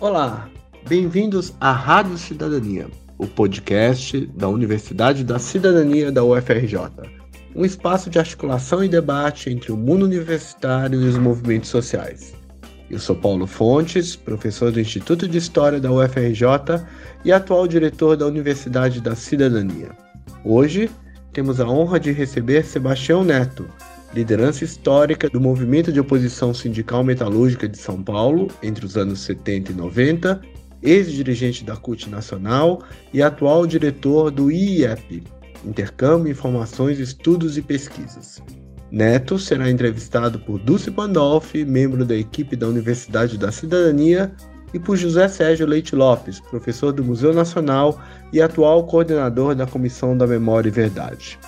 Olá, bem-vindos à Rádio Cidadania, o podcast da Universidade da Cidadania da UFRJ, um espaço de articulação e debate entre o mundo universitário e os movimentos sociais. Eu sou Paulo Fontes, professor do Instituto de História da UFRJ e atual diretor da Universidade da Cidadania. Hoje, temos a honra de receber Sebastião Neto, liderança histórica do movimento de oposição sindical metalúrgica de São Paulo entre os anos 70 e 90, ex-dirigente da CUT Nacional e atual diretor do IEP, Intercâmbio, Informações, Estudos e Pesquisas. Neto será entrevistado por Dulce Pandolfi, membro da equipe da Universidade da Cidadania, e por José Sérgio Leite Lopes, professor do Museu Nacional e atual coordenador da Comissão da Memória e Verdade.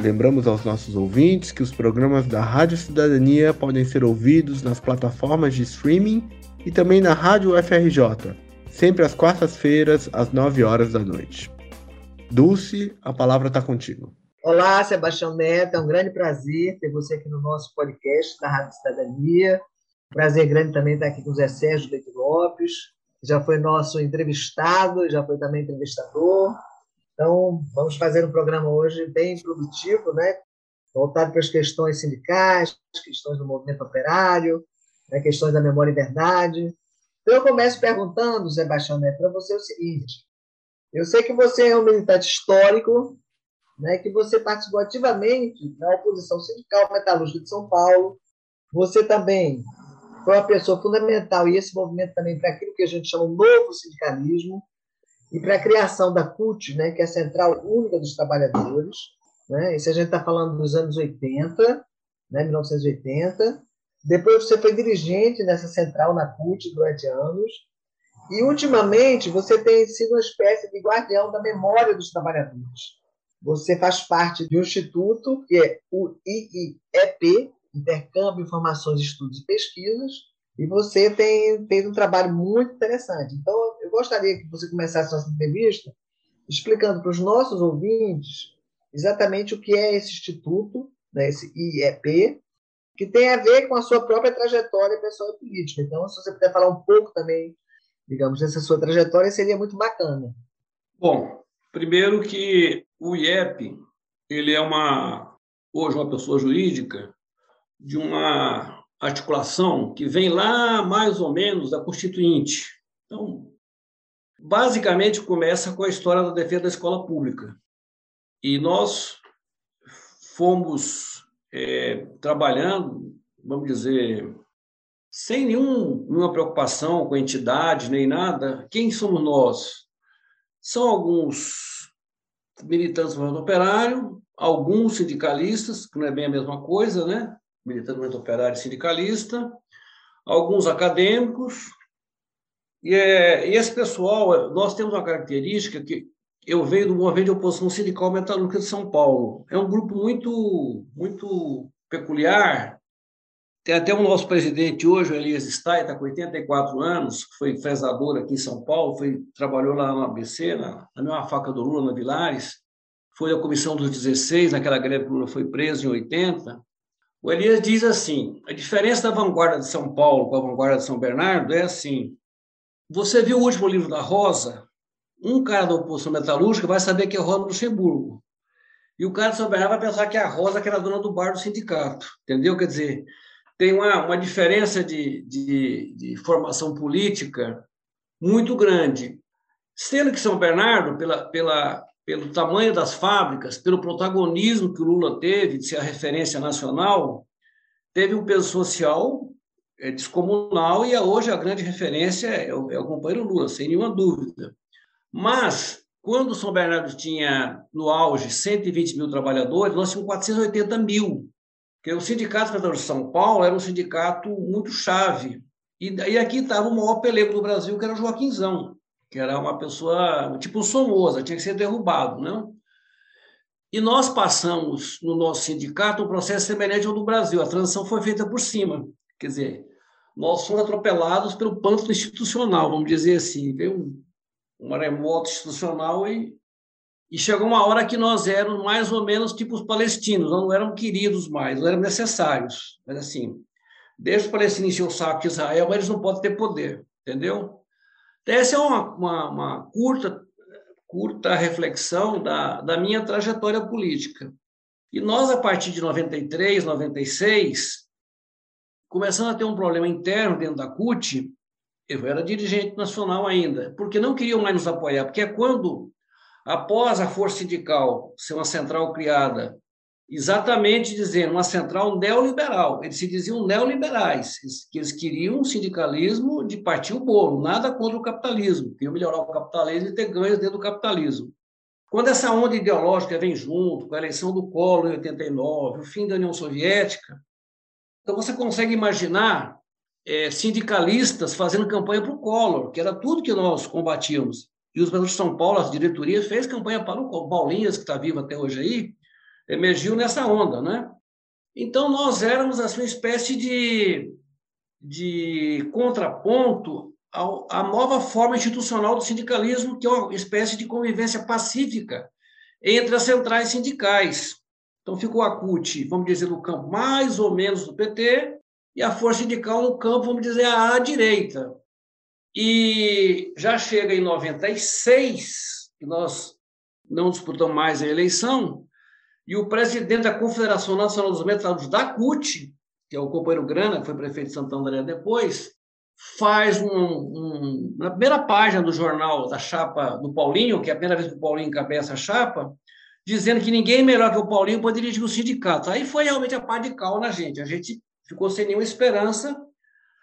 Lembramos aos nossos ouvintes que os programas da Rádio Cidadania podem ser ouvidos nas plataformas de streaming e também na Rádio UFRJ, sempre às quartas-feiras, às 9 horas da noite. Dulce, a palavra está contigo. Olá, Sebastião Neto, é um grande prazer ter você aqui no nosso podcast da Rádio Cidadania. Prazer grande também estar aqui com o Zé Sérgio Leite Lopes, que já foi nosso entrevistado, já foi também entrevistador. Então, vamos fazer um programa hoje bem produtivo, né? voltado para as questões sindicais, questões do movimento operário, né? questões da memória e verdade. Então, eu começo perguntando, Sebastião Neto, para você o seguinte. Eu sei que você é um militante histórico, né, que você participou ativamente na oposição sindical metalúrgica de São Paulo. Você também foi uma pessoa fundamental, e esse movimento também para aquilo que a gente chama de novo sindicalismo, e para a criação da CUT, né, que é a Central Única dos Trabalhadores. Né, isso a gente está falando dos anos 80, né, 1980. Depois você foi dirigente nessa central na CUT durante anos. E, ultimamente, você tem sido uma espécie de guardião da memória dos trabalhadores. Você faz parte de um instituto que é o IIEP, intercâmbio, informações, estudos e pesquisas, e você tem feito um trabalho muito interessante. Então, eu gostaria que você começasse nossa entrevista explicando para os nossos ouvintes exatamente o que é esse instituto, né, esse IEP, que tem a ver com a sua própria trajetória pessoal e política. Então, se você puder falar um pouco também, digamos, dessa sua trajetória, seria muito bacana. Bom, primeiro que o IEP, ele é uma hoje uma pessoa jurídica de uma articulação que vem lá mais ou menos da Constituinte. Então, basicamente começa com a história da defesa da escola pública. E nós fomos é, trabalhando, vamos dizer, sem nenhum, nenhuma preocupação com a entidade nem nada. Quem somos nós? São alguns militantes do movimento operário, alguns sindicalistas, que não é bem a mesma coisa, né? militante do movimento operário e sindicalista, alguns acadêmicos, e, é, esse pessoal, nós temos uma característica que eu venho do movimento de oposição sindical metalúrgica de São Paulo. É um grupo muito, muito peculiar. Tem até o nosso presidente hoje, o Elias Stein, está com 84 anos, foi fresador aqui em São Paulo, foi, trabalhou lá no ABC, na, na mesma faca do Lula, na Vilares, foi a comissão dos 16, naquela greve que o Lula foi preso em 80, o Elias diz assim: a diferença da vanguarda de São Paulo com a vanguarda de São Bernardo é assim. Você viu o último livro da Rosa? Um cara da oposição metalúrgica vai saber que é Rosa Luxemburgo. E o cara de São Bernardo vai pensar que é a Rosa que era dona do bar do sindicato. Entendeu? Quer dizer, tem uma, uma diferença de, de, de formação política muito grande. Sendo que São Bernardo, pela, pela pelo tamanho das fábricas, pelo protagonismo que o Lula teve de ser a referência nacional, teve um peso social é, descomunal e hoje a grande referência é o, é o companheiro Lula, sem nenhuma dúvida. Mas, quando São Bernardo tinha, no auge, 120 mil trabalhadores, nós tínhamos 480 mil. Porque o Sindicato Federal de São Paulo era um sindicato muito chave. E, e aqui estava o maior pelego do Brasil, que era Joaquinzão que era uma pessoa tipo Somoza, tinha que ser derrubado, não? E nós passamos no nosso sindicato um processo semelhante ao do Brasil. A transição foi feita por cima, quer dizer, nós fomos atropelados pelo pântano institucional, vamos dizer assim, veio um, um maremoto institucional e, e chegou uma hora que nós éramos mais ou menos tipo os palestinos, não eram queridos mais, não eram necessários, mas assim, desde os palestinos encher o saco de Israel, mas eles não podem ter poder, entendeu? Então, essa é uma, uma, uma curta, curta reflexão da, da minha trajetória política. E nós, a partir de 93, 96, começando a ter um problema interno dentro da CUT, eu era dirigente nacional ainda, porque não queriam mais nos apoiar, porque é quando, após a força sindical ser uma central criada, exatamente dizendo uma central neoliberal, eles se diziam neoliberais, que eles queriam um sindicalismo de partir o bolo, nada contra o capitalismo, queriam melhorar o capitalismo e ter ganhos dentro do capitalismo. Quando essa onda ideológica vem junto, com a eleição do Collor em 89, o fim da União Soviética, então você consegue imaginar é, sindicalistas fazendo campanha para o Collor, que era tudo que nós combatíamos. E os de São Paulo, a diretoria, fez campanha para o Paulinhas, que está vivo até hoje aí, emergiu nessa onda, né? Então, nós éramos assim, uma espécie de, de contraponto ao, à nova forma institucional do sindicalismo, que é uma espécie de convivência pacífica entre as centrais sindicais. Então, ficou a CUT, vamos dizer, no campo mais ou menos do PT, e a força sindical no campo, vamos dizer, à direita. E já chega em 96, que nós não disputamos mais a eleição, e o presidente da Confederação Nacional dos Metalúrgicos da CUT, que é o companheiro Grana, que foi prefeito de Santo André depois, faz um, um, na primeira página do jornal da chapa do Paulinho, que é a primeira vez que o Paulinho encabeça a chapa, dizendo que ninguém melhor que o Paulinho pode dirigir o sindicato. Aí foi realmente a pá de cal na gente. A gente ficou sem nenhuma esperança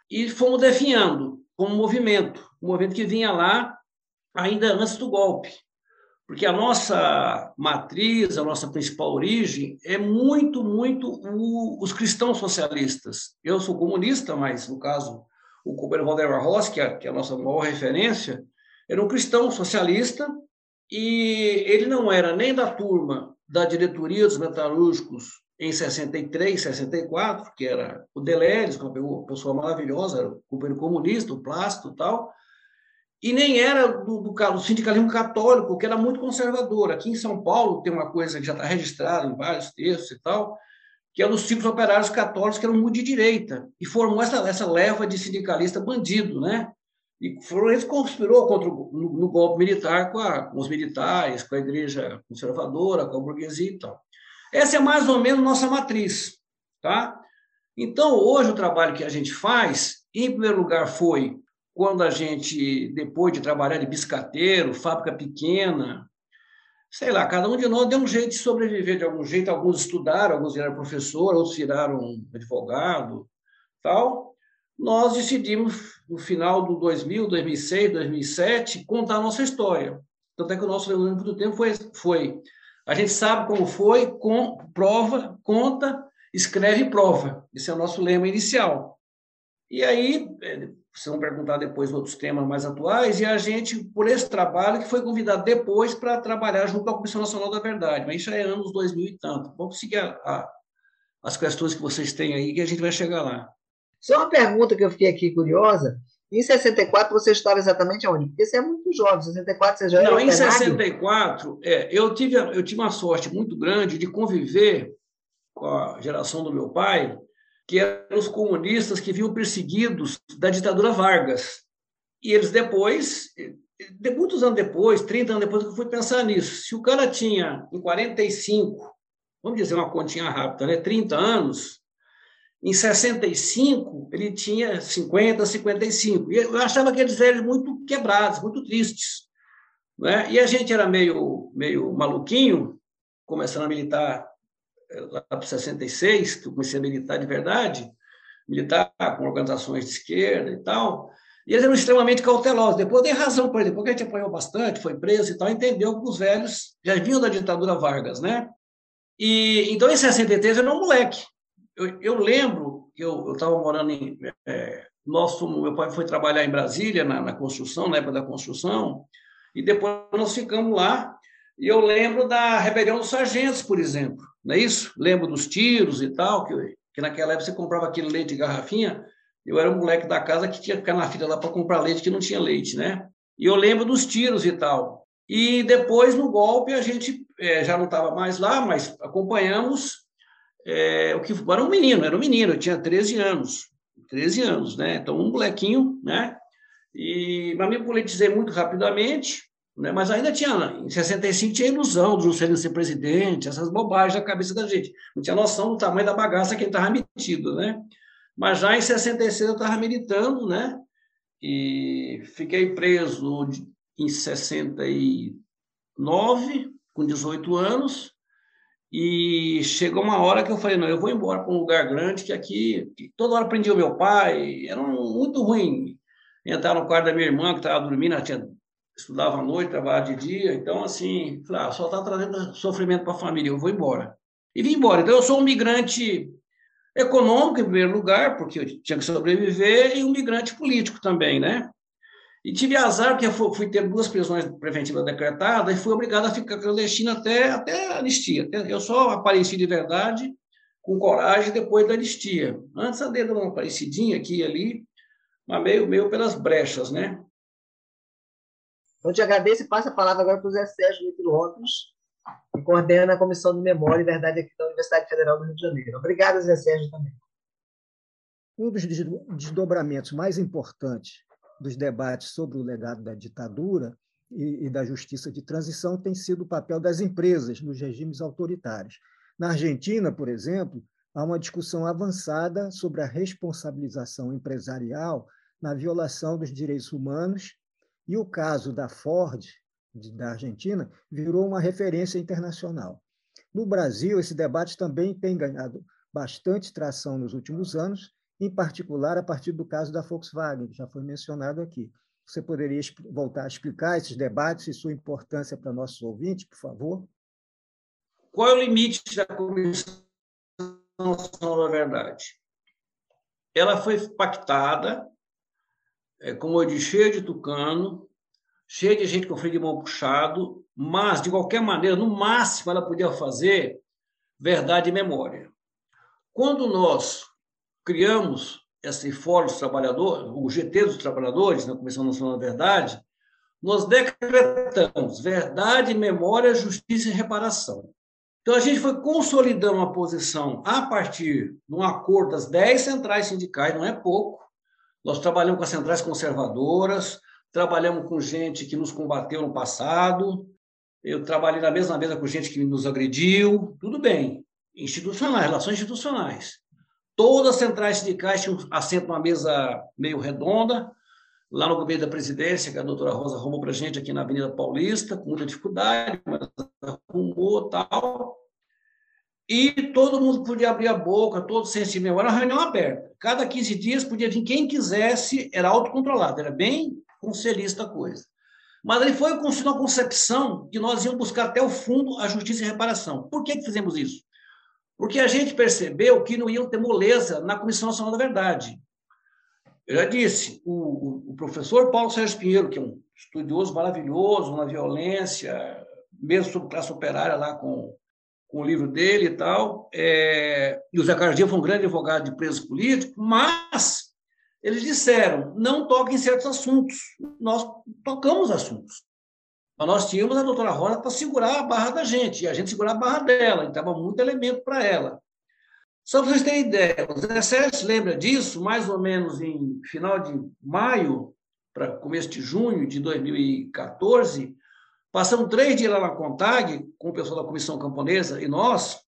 e fomos definhando como movimento, um movimento que vinha lá ainda antes do golpe. Porque a nossa matriz, a nossa principal origem é muito, muito o, os cristãos socialistas. Eu sou comunista, mas, no caso, o companheiro Valdemar Rossi, que é, que é a nossa maior referência, era um cristão socialista e ele não era nem da turma da diretoria dos metalúrgicos em 63, 64, que era o Deleres, uma pessoa maravilhosa, era o companheiro comunista, o Plástico e tal, e nem era do, do, do, sindicalismo católico, que era muito conservador. Aqui em São Paulo tem uma coisa que já está registrada em vários textos e tal, que é dos ciclos operários católicos que eram muito de direita, e formou essa, essa leva de sindicalista bandido, né? E Florencio conspirou contra o, no, no golpe militar com, a, com, os militares, com a igreja conservadora, com a burguesia e tal. Essa é mais ou menos nossa matriz, tá? Então, hoje o trabalho que a gente faz, em primeiro lugar, foi quando a gente, depois de trabalhar de biscateiro, fábrica pequena, sei lá, cada um de nós deu um jeito de sobreviver de algum jeito. Alguns estudaram, alguns viraram professor, outros viraram advogado, tal. Nós decidimos, no final do 2000, 2006, 2007, contar a nossa história. Tanto é que o nosso reunião do tempo foi, foi a gente sabe como foi, com, prova, conta, escreve e prova. Esse é o nosso lema inicial. E aí, é, vocês vão perguntar depois outros temas mais atuais, e a gente, por esse trabalho, que foi convidado depois para trabalhar junto a Comissão Nacional da Verdade, mas isso é anos 2000 e tanto. Vamos seguir a, a, as questões que vocês têm aí, que a gente vai chegar lá. Só uma pergunta que eu fiquei aqui curiosa. Em 64 você estava exatamente onde? Porque você é muito jovem, em 64 você já era Não, em 64, é, eu, tive, eu tive uma sorte muito grande de conviver com a geração do meu pai, que eram os comunistas que vinham perseguidos da ditadura Vargas. E eles depois, de muitos anos depois, 30 anos depois, eu fui pensar nisso. Se o cara tinha, em 45, vamos dizer uma continha rápida, né, 30 anos, em 65 ele tinha 50, 55. E eu achava aqueles velhos muito quebrados, muito tristes. Né? E a gente era meio, meio maluquinho, começando a militar lá para 66, que eu comecei a militar de verdade, militar com organizações de esquerda e tal, e eles eram extremamente cautelosos. Depois dei razão para ele, porque a gente apanhou bastante, foi preso e tal, entendeu que os velhos já vinham da ditadura Vargas, né? E então em 63 eu era um moleque. Eu, eu lembro que eu estava morando em é, nosso, meu pai foi trabalhar em Brasília na, na construção, na época da construção, e depois nós ficamos lá. E eu lembro da rebelião dos sargentos, por exemplo não é isso? Lembro dos tiros e tal, que, que naquela época você comprava aquele leite de garrafinha, eu era um moleque da casa que tinha que ficar na fila lá para comprar leite, que não tinha leite, né? E eu lembro dos tiros e tal. E depois, no golpe, a gente é, já não estava mais lá, mas acompanhamos é, o que era um menino, era um menino, eu tinha 13 anos, 13 anos, né? Então, um molequinho, né? E, mas me politizei muito rapidamente, né? mas ainda tinha, em 65 tinha ilusão do Juscelino ser presidente, essas bobagens na cabeça da gente. Não tinha noção do tamanho da bagaça que ele estava metido, né? Mas já em 66 eu estava militando, né? E fiquei preso em 69, com 18 anos, e chegou uma hora que eu falei, não, eu vou embora para um lugar grande, que aqui, toda hora prendia o meu pai, era muito ruim entrar no quarto da minha irmã, que estava dormindo, ela tinha, estudava à noite, trabalhava de dia, então, assim, falei, ah, só está trazendo sofrimento para a família, eu vou embora. E vim embora. Então, eu sou um migrante econômico, em primeiro lugar, porque eu tinha que sobreviver, e um migrante político também, né? E tive azar, porque eu fui ter duas prisões preventivas decretadas e fui obrigado a ficar clandestino até, até a anistia. Eu só apareci de verdade, com coragem, depois da anistia. Antes andei dando uma aparecidinha aqui e ali, mas meio, meio pelas brechas, né? Eu te agradeço e passo a palavra agora para o Zé Sérgio Lito Lopes, que coordena a Comissão de Memória e Verdade aqui da Universidade Federal do Rio de Janeiro. Obrigado, Zé Sérgio, também. Um dos desdobramentos mais importantes dos debates sobre o legado da ditadura e, e da justiça de transição tem sido o papel das empresas nos regimes autoritários. Na Argentina, por exemplo, há uma discussão avançada sobre a responsabilização empresarial na violação dos direitos humanos, e o caso da Ford, da Argentina, virou uma referência internacional. No Brasil, esse debate também tem ganhado bastante tração nos últimos anos, em particular a partir do caso da Volkswagen, que já foi mencionado aqui. Você poderia voltar a explicar esses debates e sua importância para nossos ouvintes, por favor? Qual é o limite da Comissão da Verdade? Ela foi pactada, é, como eu disse, cheia de tucano, cheia de gente com freio de mão puxado, mas, de qualquer maneira, no máximo, ela podia fazer verdade e memória. Quando nós criamos esse Fórum dos Trabalhadores, o GT dos Trabalhadores, na Comissão Nacional da Verdade, nós decretamos verdade, memória, justiça e reparação. Então, a gente foi consolidando uma posição a partir de um acordo das 10 centrais sindicais, não é pouco. Nós trabalhamos com as centrais conservadoras, trabalhamos com gente que nos combateu no passado, eu trabalhei na mesma mesa com gente que nos agrediu, tudo bem. Institucionais, relações institucionais. Todas as centrais sindicais tinham assento numa mesa meio redonda, lá no governo da presidência, que a doutora Rosa arrumou para a gente aqui na Avenida Paulista, com muita dificuldade, mas arrumou tal. E todo mundo podia abrir a boca, todo sentimento. Era uma reunião aberta. Cada 15 dias podia vir quem quisesse, era autocontrolado, era bem conselhista a coisa. Mas ele foi construindo uma concepção que nós íamos buscar até o fundo a justiça e reparação. Por que, que fizemos isso? Porque a gente percebeu que não iam ter moleza na Comissão Nacional da Verdade. Eu já disse, o, o, professor Paulo Sérgio Pinheiro, que é um estudioso maravilhoso na violência, mesmo sobre classe operária lá com, com o livro dele e tal, é, e o Zé Dias foi um grande advogado de presos políticos, mas eles disseram, não toquem certos assuntos. Nós tocamos assuntos. Mas nós tínhamos a doutora Rosa para segurar a barra da gente, e a gente segurar a barra dela, então muito elemento para ela. Só para vocês terem ideia, o Zé Sérgio lembra disso, mais ou menos em final de maio, para começo de junho de 2014, passamos três dias lá na CONTAG, com o pessoal da Comissão Camponesa e nós,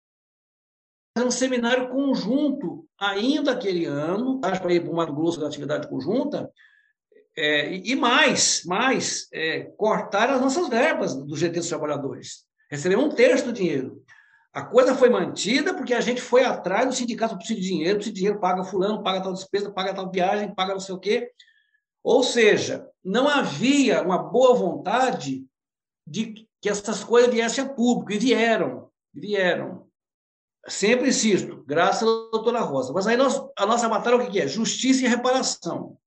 um seminário conjunto ainda aquele ano, para ir para o Mato Grosso da atividade conjunta, é, e mais, mais é, cortar as nossas verbas do GT dos Trabalhadores. Recebemos um terço do dinheiro. A coisa foi mantida porque a gente foi atrás do sindicato, precisa de dinheiro, precisa de dinheiro, paga fulano, paga tal despesa, paga tal viagem, paga não sei o quê. Ou seja, não havia uma boa vontade de que essas coisas viessem a público, e vieram, vieram. Sempre insisto, graças à doutora Rosa. Mas aí nós, a nossa batalha o que é? Justiça e reparação.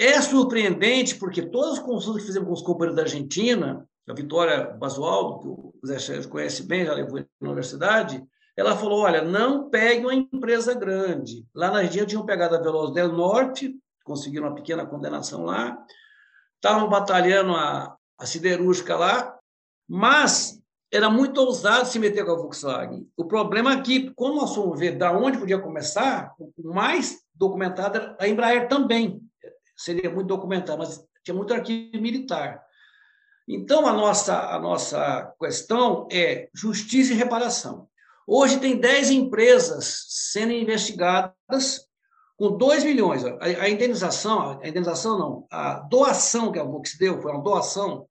É surpreendente porque todas as consultas que fizemos com os companheiros da Argentina, a Vitória Basualdo, que o Zé Sérgio conhece bem, já levou na universidade, ela falou, olha, não pegue uma empresa grande. Lá na Argentina tinham pegado a Veloz del Norte, conseguiram uma pequena condenação lá, estavam batalhando a, a siderúrgica lá, mas era muito ousado se meter com a Volkswagen. O problema é que, quando nós fomos ver da onde podia começar, o mais documentado era a Embraer também seria muito documentado, mas tinha muito arquivo militar. Então, a nossa, a nossa questão é justiça e reparação. Hoje tem 10 empresas sendo investigadas com 2 milhões. A, a, indenização, a indenização não, a doação que a Vox deu, foi uma doação,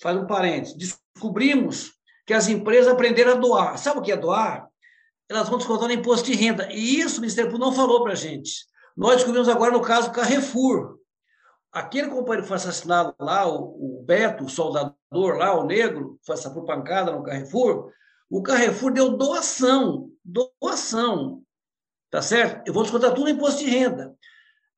faz um parênteses, descobrimos que as empresas aprenderam a doar. Sabe o que é doar? Elas vão descontar no imposto de renda. E isso o Ministério Público não falou para a gente. Nós descobrimos agora no caso Carrefour. Aquele companheiro que foi assassinado lá, o, o Beto, o soldador lá, o negro, foi por pancada no Carrefour, o Carrefour deu doação, doação, tá certo? Eu vou descontar tudo no imposto de renda.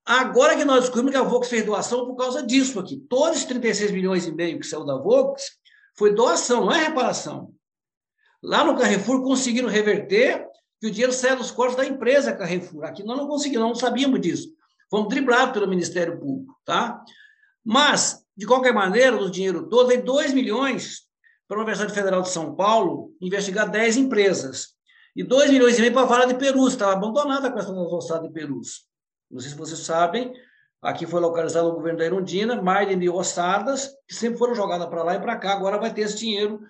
Agora que nós descobrimos que a Vox fez doação por causa disso aqui. Todos os 36 milhões e meio que saiu da Vox foi doação, não é reparação. Lá no Carrefour conseguiram reverter que o dinheiro saia dos corpos da empresa Carrefour. Aqui nós não conseguimos, não sabíamos disso. Fomos driblados pelo Ministério Público, tá? Mas, de qualquer maneira, do dinheiro todo, veio 2 milhões para a Universidade Federal de São Paulo investigar 10 empresas. E 2 milhões e meio para a Vara de Perus. Estava abandonada a questão das ossadas de Perus. Não sei se vocês sabem, aqui foi localizado no governo da Irundina, mais de mil ossadas, que sempre foram jogadas para lá e para cá. Agora vai ter esse dinheiro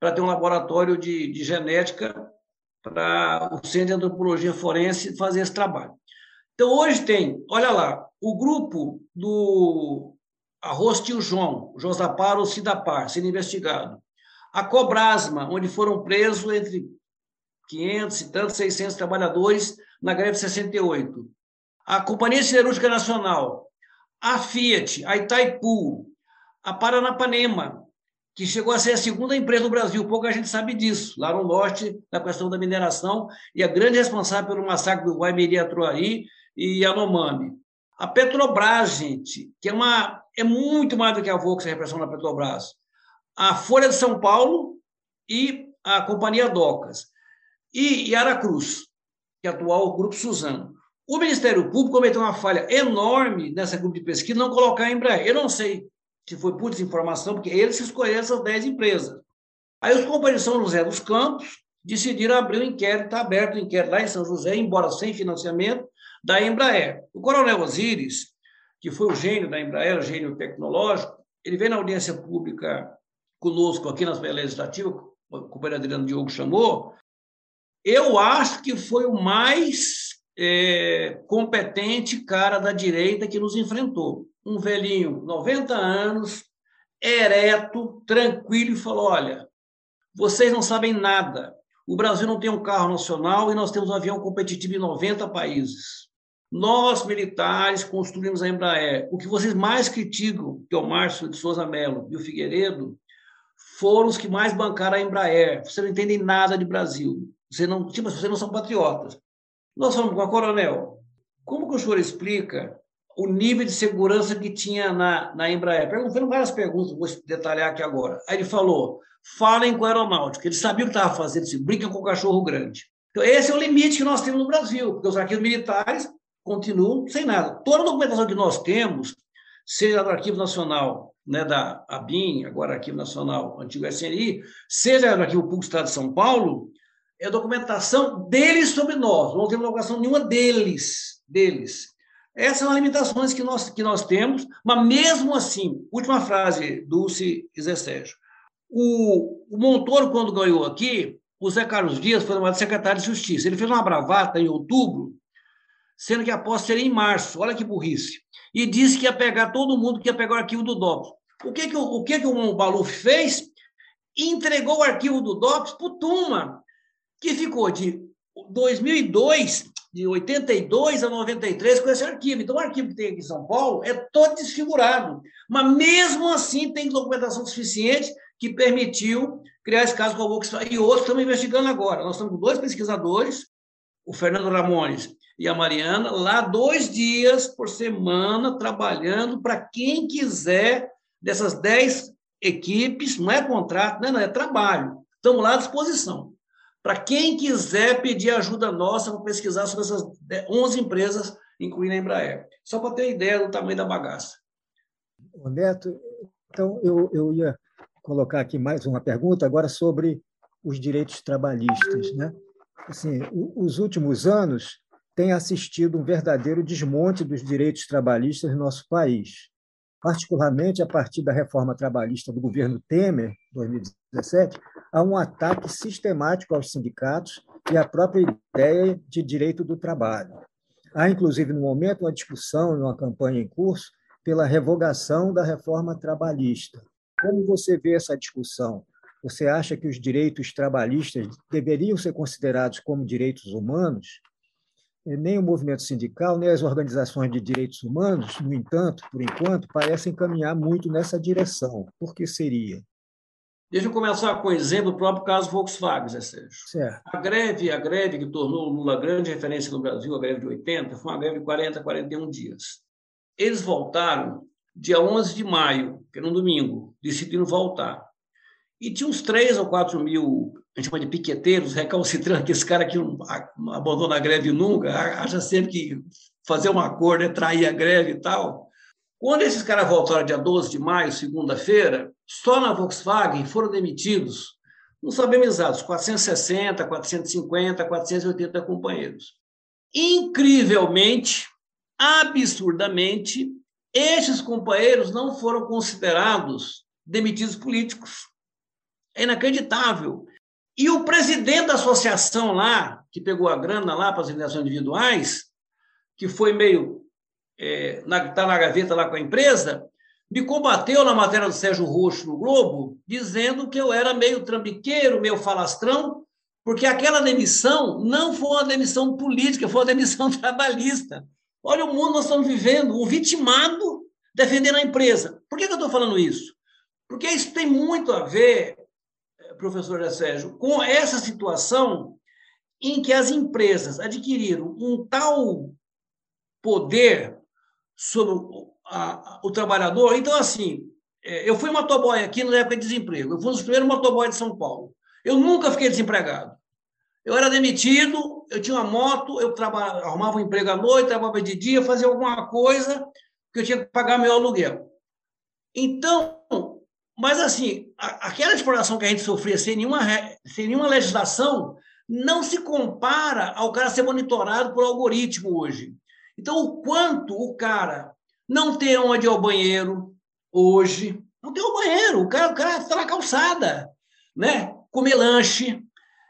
para ter um laboratório de, de genética para o Centro de Antropologia Forense fazer esse trabalho. Então, hoje tem, olha lá, o grupo do Arroz Tio João, Josapar ou Cidapar, sendo investigado. A Cobrasma, onde foram presos entre 500 e tantos, 600 trabalhadores na greve de 68. A Companhia Siderúrgica Nacional, a Fiat, a Itaipu, a Paranapanema, que chegou a ser a segunda empresa do Brasil, pouca gente sabe disso, lá no norte, na questão da mineração, e a grande responsável pelo massacre do Guaimiri Atruari e Yanomami. A Petrobras, gente, que é, uma, é muito mais do que a Volks, a repressão da Petrobras. A Folha de São Paulo e a Companhia Docas. E Aracruz, que é atual Grupo Suzano. O Ministério Público cometeu uma falha enorme nessa grupo de pesquisa, não colocar a Embraer. Eu não sei se foi por desinformação, porque eles escolheram essas 10 empresas. Aí os companheiros São José dos Campos decidiram abrir um inquérito, está aberto o um inquérito lá em São José, embora sem financiamento, da Embraer. O coronel Osiris, que foi o gênio da Embraer, o gênio tecnológico, ele veio na audiência pública conosco aqui na Assembleia Legislativa, o companheiro Adriano Diogo chamou, eu acho que foi o mais é, competente cara da direita que nos enfrentou um velhinho, 90 anos, ereto, tranquilo, e falou: Olha, vocês não sabem nada. O Brasil não tem um carro nacional e nós temos um avião competitivo em 90 países. Nós, militares, construímos a Embraer. O que vocês mais criticam, que é o Márcio de Souza Mello e o Figueiredo, foram os que mais bancaram a Embraer. Vocês não entendem nada de Brasil. Vocês não, tipo, vocês não são patriotas. Nós falamos com a Coronel, como que o senhor explica o nível de segurança que tinha na, na Embraer. Perguntando várias perguntas, vou detalhar aqui agora. Aí ele falou: falem com a aeronáutica. Ele sabia o que estava fazendo, se brinca com o cachorro grande. Então, esse é o limite que nós temos no Brasil, porque os arquivos militares continuam sem nada. Toda a documentação que nós temos, seja do Arquivo Nacional, né, da ABIN, agora Arquivo Nacional, antigo SNI, seja do Arquivo Público do Estado de São Paulo, é documentação deles sobre nós. Não temos documentação nenhuma deles, deles. Essas são as limitações que nós, que nós temos, mas mesmo assim, última frase, Dulce e Zé Sérgio. O, o Montoro, quando ganhou aqui, o Zé Carlos Dias foi nomeado secretário de Justiça. Ele fez uma bravata em outubro, sendo que a posse seria em março. Olha que burrice. E disse que ia pegar todo mundo que ia pegar o arquivo do DOPS. O que, que, o, o, que, que o fez? Entregou o arquivo do DOPS para o Tuma, que ficou de 2002 de 82 a 93 com esse arquivo. Então, o arquivo que tem aqui em São Paulo é todo desfigurado, mas mesmo assim tem documentação suficiente que permitiu criar esse caso com o Volkswagen. E outros estamos investigando agora. Nós estamos com dois pesquisadores, o Fernando Ramones e a Mariana, lá dois dias por semana, trabalhando para quem quiser dessas dez equipes, não é contrato, não é, não, é trabalho. Estamos lá à disposição para quem quiser pedir ajuda nossa para pesquisar sobre essas 11 empresas, incluindo a Embraer. Só para ter ideia do tamanho da bagaça. Roberto, então eu, eu ia colocar aqui mais uma pergunta agora sobre os direitos trabalhistas. Né? Assim, os últimos anos tem assistido um verdadeiro desmonte dos direitos trabalhistas no nosso país, particularmente a partir da reforma trabalhista do governo Temer, 2017, há um ataque sistemático aos sindicatos e à própria ideia de direito do trabalho. Há, inclusive, no momento, uma discussão, uma campanha em curso, pela revogação da reforma trabalhista. Como você vê essa discussão? Você acha que os direitos trabalhistas deveriam ser considerados como direitos humanos? Nem o movimento sindical, nem as organizações de direitos humanos, no entanto, por enquanto, parecem caminhar muito nessa direção. Por que seria? Deixa eu começar com o exemplo do próprio caso Volkswagen, Zé Sérgio. Certo. A greve, a greve que tornou o Lula grande referência no Brasil, a greve de 80, foi uma greve de 40, 41 dias. Eles voltaram dia 11 de maio, que era um domingo, decidiram voltar. E tinha uns 3 ou 4 mil, a gente chama de piqueteiros, recalcitrantes, esse cara que não abandona a greve nunca, acha sempre que fazer um acordo é trair a greve e tal. Quando esses caras voltaram dia 12 de maio, segunda-feira, só na Volkswagen foram demitidos, não sabemos exatos, 460, 450, 480 companheiros. Incrivelmente, absurdamente, esses companheiros não foram considerados demitidos políticos. É inacreditável. E o presidente da associação lá, que pegou a grana lá para as eleições individuais, que foi meio. É, na, tá na gaveta lá com a empresa, me combateu na matéria do Sérgio Roxo no Globo, dizendo que eu era meio trambiqueiro, meio falastrão, porque aquela demissão não foi uma demissão política, foi uma demissão trabalhista. Olha o mundo nós estamos vivendo, o vitimado defendendo a empresa. Por que, que eu estou falando isso? Porque isso tem muito a ver professor Sérgio, com essa situação em que as empresas adquiriram um tal poder sobre o, a, o trabalhador. Então, assim, é, eu fui motoboy aqui na época de desemprego. Eu fui um dos primeiros motoboys de São Paulo. Eu nunca fiquei desempregado. Eu era demitido, eu tinha uma moto, eu trabalhava, arrumava um emprego à noite, trabalhava de dia, fazia alguma coisa, que eu tinha que pagar meu aluguel. Então, mas, assim, aquela exploração que a gente sofria sem nenhuma, sem nenhuma legislação não se compara ao cara ser monitorado por algoritmo hoje. Então, o quanto o cara não tem onde ir ao banheiro hoje, não tem o banheiro, o cara, o cara está na calçada, né? comer lanche.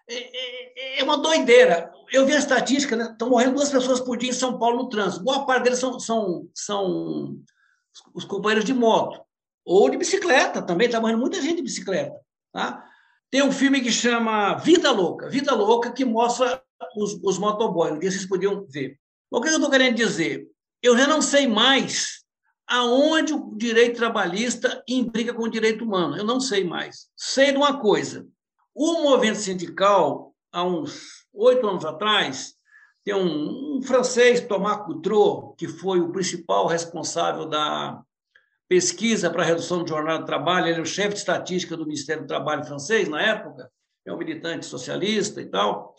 É, é, é, uma doideira. Eu vi a estatística, né? estão morrendo duas pessoas por dia em São Paulo no trânsito. Boa parte deles são, são, são os companheiros de moto ou de bicicleta também, está morrendo muita gente de bicicleta. Tá? Tem um filme que chama Vida Louca, Vida Louca, que mostra os, os motoboys, um vocês podiam ver. O que eu estou querendo dizer? Eu já não sei mais aonde o direito trabalhista implica com o direito humano. Eu não sei mais. Sei de uma coisa. O movimento sindical, há uns oito anos atrás, tem um, um francês, Thomas Coutreau, que foi o principal responsável da pesquisa para redução do jornal de trabalho, ele é o chefe de estatística do Ministério do Trabalho francês na época, é um militante socialista e tal.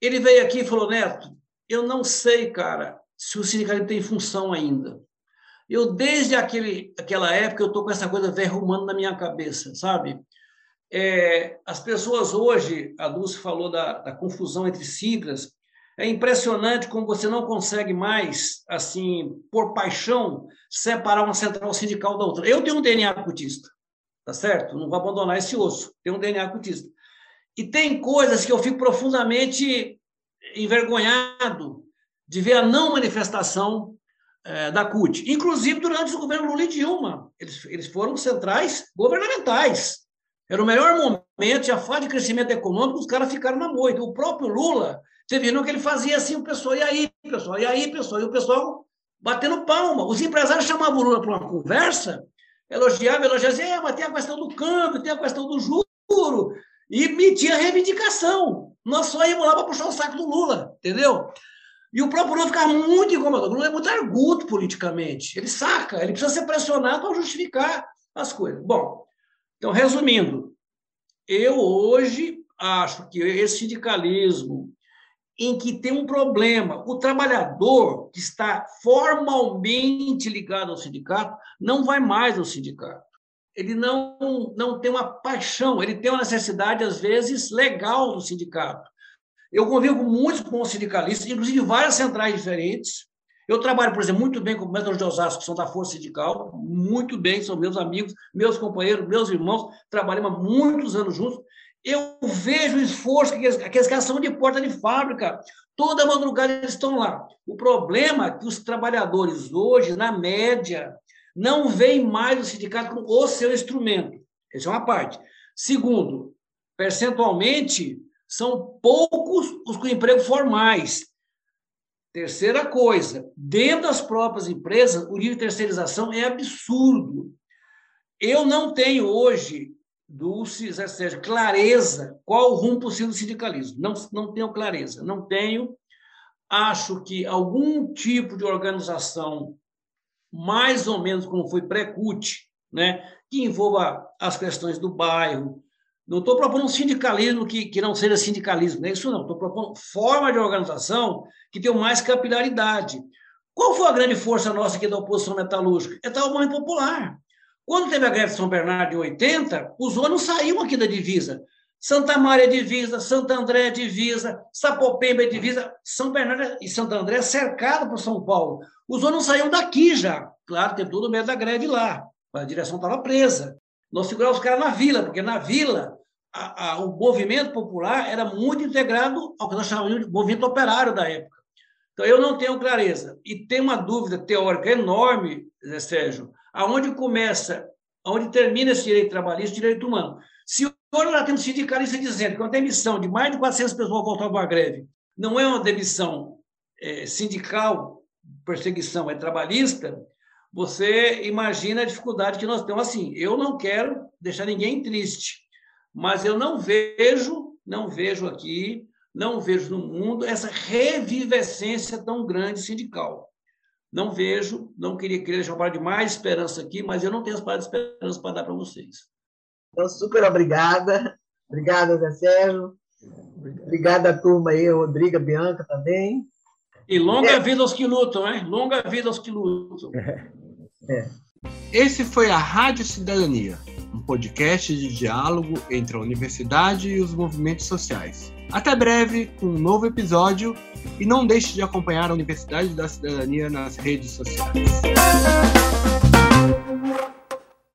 Ele veio aqui e falou: Neto, eu não sei, cara, se o sindicalismo tem função ainda. Eu, desde aquele, aquela época, eu estou com essa coisa verrumando na minha cabeça, sabe? É, as pessoas hoje, a Dulce falou da, da confusão entre siglas, é impressionante como você não consegue mais, assim, por paixão, separar uma central sindical da outra. Eu tenho um DNA cutista, tá certo? Não vou abandonar esse osso. Tenho um DNA cutista. E tem coisas que eu fico profundamente envergonhado de ver a não manifestação é, da CUT, inclusive durante o governo Lula e Dilma. Eles, eles foram centrais governamentais. Era o melhor momento, a fase de crescimento econômico, os caras ficaram na moita. O próprio Lula você viram que ele fazia assim, o pessoal, e aí, pessoal, e aí, pessoal, e o pessoal batendo palma. Os empresários chamavam o Lula para uma conversa, elogiavam, elogiavam, é, mas tem a questão do câmbio, tem a questão do juro, e metia reivindicação. Nós só íamos lá para puxar o saco do Lula, entendeu? E o próprio Lula ficava muito incomodado. O Lula é muito arguto politicamente. Ele saca, ele precisa ser pressionado para justificar as coisas. Bom, então, resumindo, eu hoje acho que esse sindicalismo em que tem um problema. O trabalhador que está formalmente ligado ao sindicato não vai mais ao sindicato. Ele não, não tem uma paixão, ele tem uma necessidade, às vezes, legal do sindicato. Eu convivo com muitos bons sindicalistas, inclusive várias centrais diferentes. Eu trabalho, por exemplo, muito bem com Metro de Osasco, que são da Força Sindical, muito bem, são meus amigos, meus companheiros, meus irmãos, trabalhamos há muitos anos juntos. Eu vejo o esforço que aqueles, caras são de porta de fábrica, toda madrugada eles estão lá. O problema é que os trabalhadores hoje, na média, não veem mais o sindicato como o seu instrumento. Essa é uma parte. Segundo, percentualmente, são poucos os com emprego formais. Terceira coisa, dentro das próprias empresas, o nível de terceirização é absurdo. Eu não tenho hoje, Dulce, Sérgio, clareza qual o rumo possível do sindicalismo. Não, não tenho clareza, não tenho. Acho que algum tipo de organização, mais ou menos como foi pré-CUT, né, que envolva as questões do bairro, não estou propondo um sindicalismo que, que não seja sindicalismo, não é isso não. Estou propondo forma de organização que tenha mais capilaridade. Qual foi a grande força nossa aqui da oposição metalúrgica? É tal movimento popular. Quando teve a greve de São Bernardo em 80, os ônibus saíam aqui da divisa. Santa Maria é divisa, Santo André é divisa, Sapopemba é divisa, São Bernardo e Santo André é cercado por São Paulo. Os ônibus saíam daqui já. Claro, tem tudo medo da greve lá. A direção estava presa. Nós segurávamos os caras na vila, porque na vila a, a, o movimento popular era muito integrado ao que nós chamamos de movimento operário da época. Então, eu não tenho clareza. E tem uma dúvida teórica enorme, Zé Sérgio, aonde começa, aonde termina esse direito trabalhista direito humano. Se hoje nós temos sindicalistas dizendo que uma demissão de mais de 400 pessoas voltar para a greve não é uma demissão é, sindical, perseguição é trabalhista, você imagina a dificuldade que nós temos. Assim, eu não quero deixar ninguém triste, mas eu não vejo, não vejo aqui, não vejo no mundo essa revivescência tão grande sindical. Não vejo, não queria, queria deixar uma de mais esperança aqui, mas eu não tenho as palavras de esperança para dar para vocês. Então, super obrigada. Obrigada, Zé Sérgio. Obrigada, turma aí, Rodrigo, Bianca também. E longa é. vida aos que lutam, hein? Longa vida aos que lutam. É. É. Esse foi a Rádio Cidadania, um podcast de diálogo entre a universidade e os movimentos sociais. Até breve com um novo episódio e não deixe de acompanhar a Universidade da Cidadania nas redes sociais.